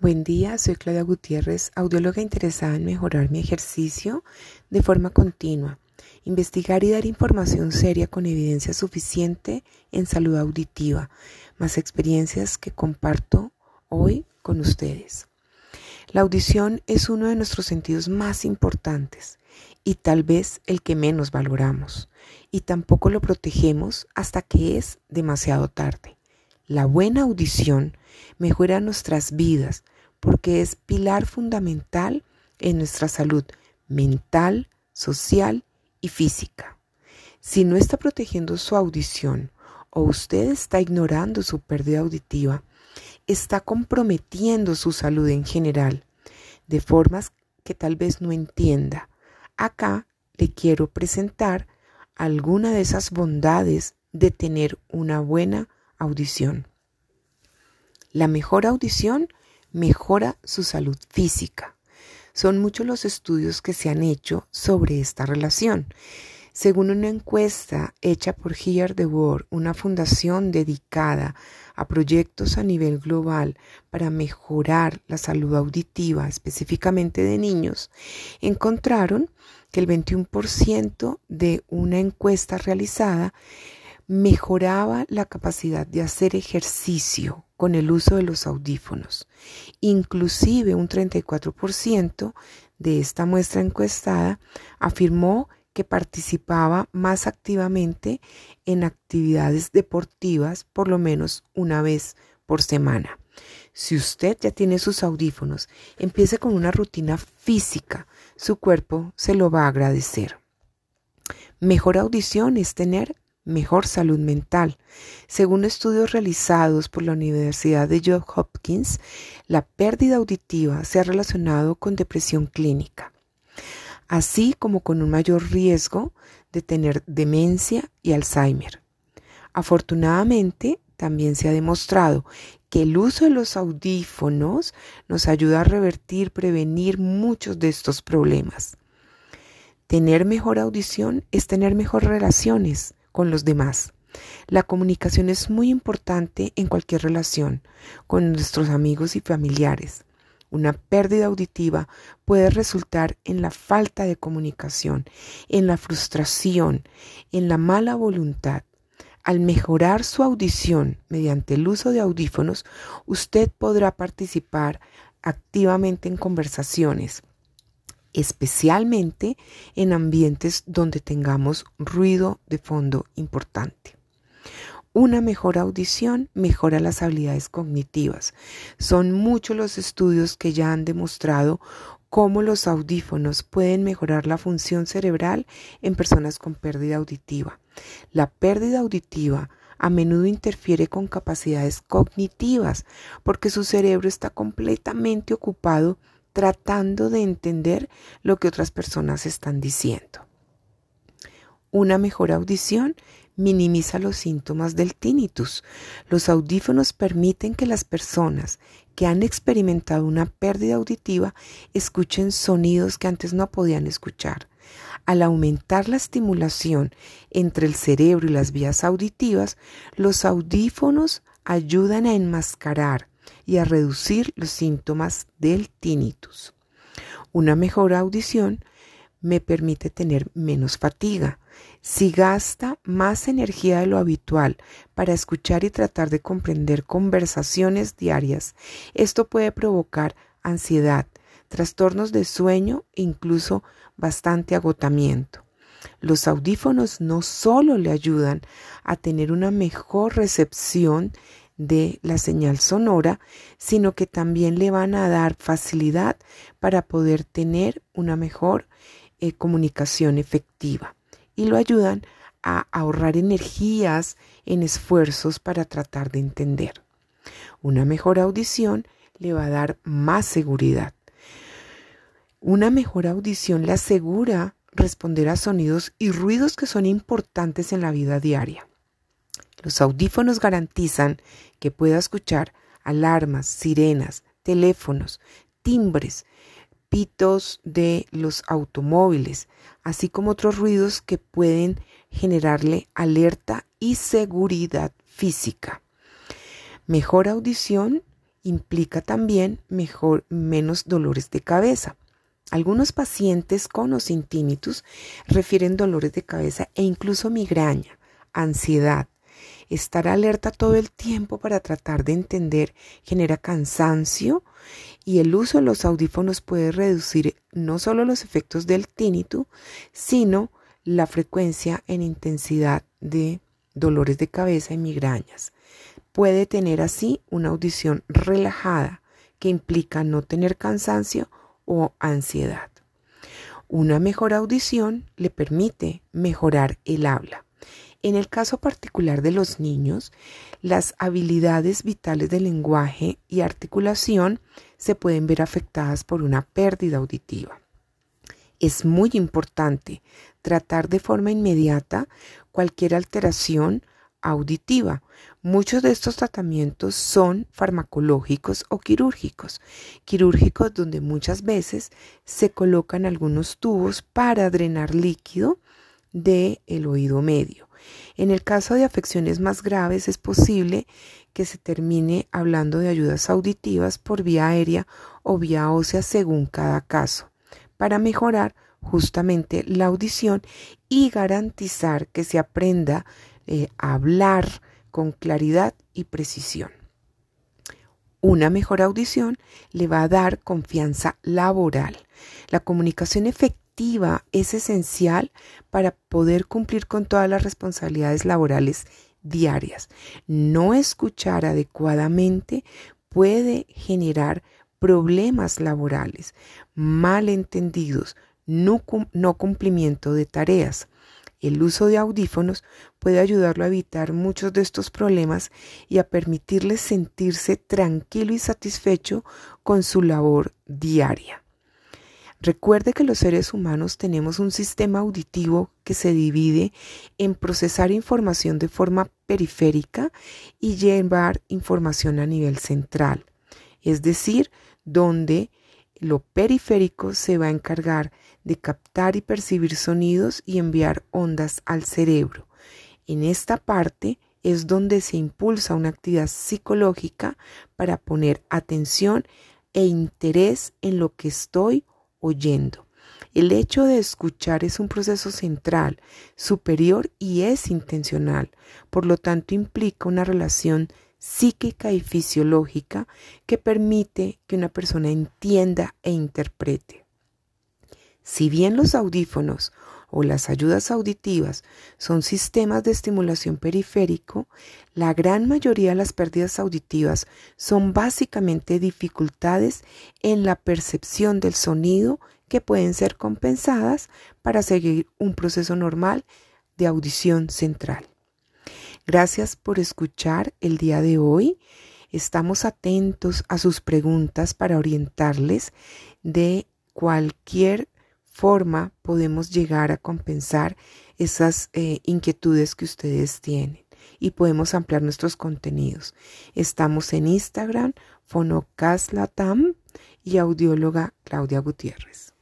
Buen día, soy Claudia Gutiérrez, audióloga interesada en mejorar mi ejercicio de forma continua, investigar y dar información seria con evidencia suficiente en salud auditiva, más experiencias que comparto hoy con ustedes. La audición es uno de nuestros sentidos más importantes y tal vez el que menos valoramos, y tampoco lo protegemos hasta que es demasiado tarde. La buena audición mejora nuestras vidas porque es pilar fundamental en nuestra salud mental, social y física. Si no está protegiendo su audición o usted está ignorando su pérdida auditiva, está comprometiendo su salud en general de formas que tal vez no entienda. Acá le quiero presentar alguna de esas bondades de tener una buena audición. La mejor audición mejora su salud física. Son muchos los estudios que se han hecho sobre esta relación. Según una encuesta hecha por Hear the World, una fundación dedicada a proyectos a nivel global para mejorar la salud auditiva, específicamente de niños, encontraron que el 21% de una encuesta realizada mejoraba la capacidad de hacer ejercicio con el uso de los audífonos. Inclusive un 34% de esta muestra encuestada afirmó que participaba más activamente en actividades deportivas por lo menos una vez por semana. Si usted ya tiene sus audífonos, empiece con una rutina física. Su cuerpo se lo va a agradecer. Mejor audición es tener mejor salud mental. Según estudios realizados por la Universidad de Johns Hopkins, la pérdida auditiva se ha relacionado con depresión clínica, así como con un mayor riesgo de tener demencia y Alzheimer. Afortunadamente, también se ha demostrado que el uso de los audífonos nos ayuda a revertir, prevenir muchos de estos problemas. Tener mejor audición es tener mejores relaciones, con los demás. La comunicación es muy importante en cualquier relación, con nuestros amigos y familiares. Una pérdida auditiva puede resultar en la falta de comunicación, en la frustración, en la mala voluntad. Al mejorar su audición mediante el uso de audífonos, usted podrá participar activamente en conversaciones, especialmente en ambientes donde tengamos ruido de fondo importante. Una mejor audición mejora las habilidades cognitivas. Son muchos los estudios que ya han demostrado cómo los audífonos pueden mejorar la función cerebral en personas con pérdida auditiva. La pérdida auditiva a menudo interfiere con capacidades cognitivas porque su cerebro está completamente ocupado tratando de entender lo que otras personas están diciendo. Una mejor audición minimiza los síntomas del tinnitus. Los audífonos permiten que las personas que han experimentado una pérdida auditiva escuchen sonidos que antes no podían escuchar. Al aumentar la estimulación entre el cerebro y las vías auditivas, los audífonos ayudan a enmascarar y a reducir los síntomas del tinnitus. Una mejor audición me permite tener menos fatiga. Si gasta más energía de lo habitual para escuchar y tratar de comprender conversaciones diarias, esto puede provocar ansiedad, trastornos de sueño e incluso bastante agotamiento. Los audífonos no solo le ayudan a tener una mejor recepción de la señal sonora, sino que también le van a dar facilidad para poder tener una mejor eh, comunicación efectiva y lo ayudan a ahorrar energías en esfuerzos para tratar de entender. Una mejor audición le va a dar más seguridad. Una mejor audición le asegura responder a sonidos y ruidos que son importantes en la vida diaria. Los audífonos garantizan que pueda escuchar alarmas, sirenas, teléfonos, timbres, pitos de los automóviles, así como otros ruidos que pueden generarle alerta y seguridad física. Mejor audición implica también mejor, menos dolores de cabeza. Algunos pacientes con o sin refieren dolores de cabeza e incluso migraña, ansiedad. Estar alerta todo el tiempo para tratar de entender genera cansancio y el uso de los audífonos puede reducir no solo los efectos del tinnitus, sino la frecuencia en intensidad de dolores de cabeza y migrañas. Puede tener así una audición relajada que implica no tener cansancio o ansiedad. Una mejor audición le permite mejorar el habla. En el caso particular de los niños, las habilidades vitales del lenguaje y articulación se pueden ver afectadas por una pérdida auditiva. Es muy importante tratar de forma inmediata cualquier alteración auditiva. Muchos de estos tratamientos son farmacológicos o quirúrgicos. Quirúrgicos donde muchas veces se colocan algunos tubos para drenar líquido del el oído medio. En el caso de afecciones más graves es posible que se termine hablando de ayudas auditivas por vía aérea o vía ósea según cada caso, para mejorar justamente la audición y garantizar que se aprenda eh, hablar con claridad y precisión. Una mejor audición le va a dar confianza laboral. La comunicación efectiva es esencial para poder cumplir con todas las responsabilidades laborales diarias. No escuchar adecuadamente puede generar problemas laborales, malentendidos, no, no cumplimiento de tareas. El uso de audífonos puede ayudarlo a evitar muchos de estos problemas y a permitirle sentirse tranquilo y satisfecho con su labor diaria. Recuerde que los seres humanos tenemos un sistema auditivo que se divide en procesar información de forma periférica y llevar información a nivel central, es decir, donde lo periférico se va a encargar de captar y percibir sonidos y enviar ondas al cerebro. En esta parte es donde se impulsa una actividad psicológica para poner atención e interés en lo que estoy oyendo. El hecho de escuchar es un proceso central, superior y es intencional. Por lo tanto, implica una relación psíquica y fisiológica que permite que una persona entienda e interprete. Si bien los audífonos o las ayudas auditivas son sistemas de estimulación periférico, la gran mayoría de las pérdidas auditivas son básicamente dificultades en la percepción del sonido que pueden ser compensadas para seguir un proceso normal de audición central. Gracias por escuchar el día de hoy. Estamos atentos a sus preguntas para orientarles de cualquier forma podemos llegar a compensar esas eh, inquietudes que ustedes tienen y podemos ampliar nuestros contenidos. Estamos en Instagram, Fonocast Latam y audióloga Claudia Gutiérrez.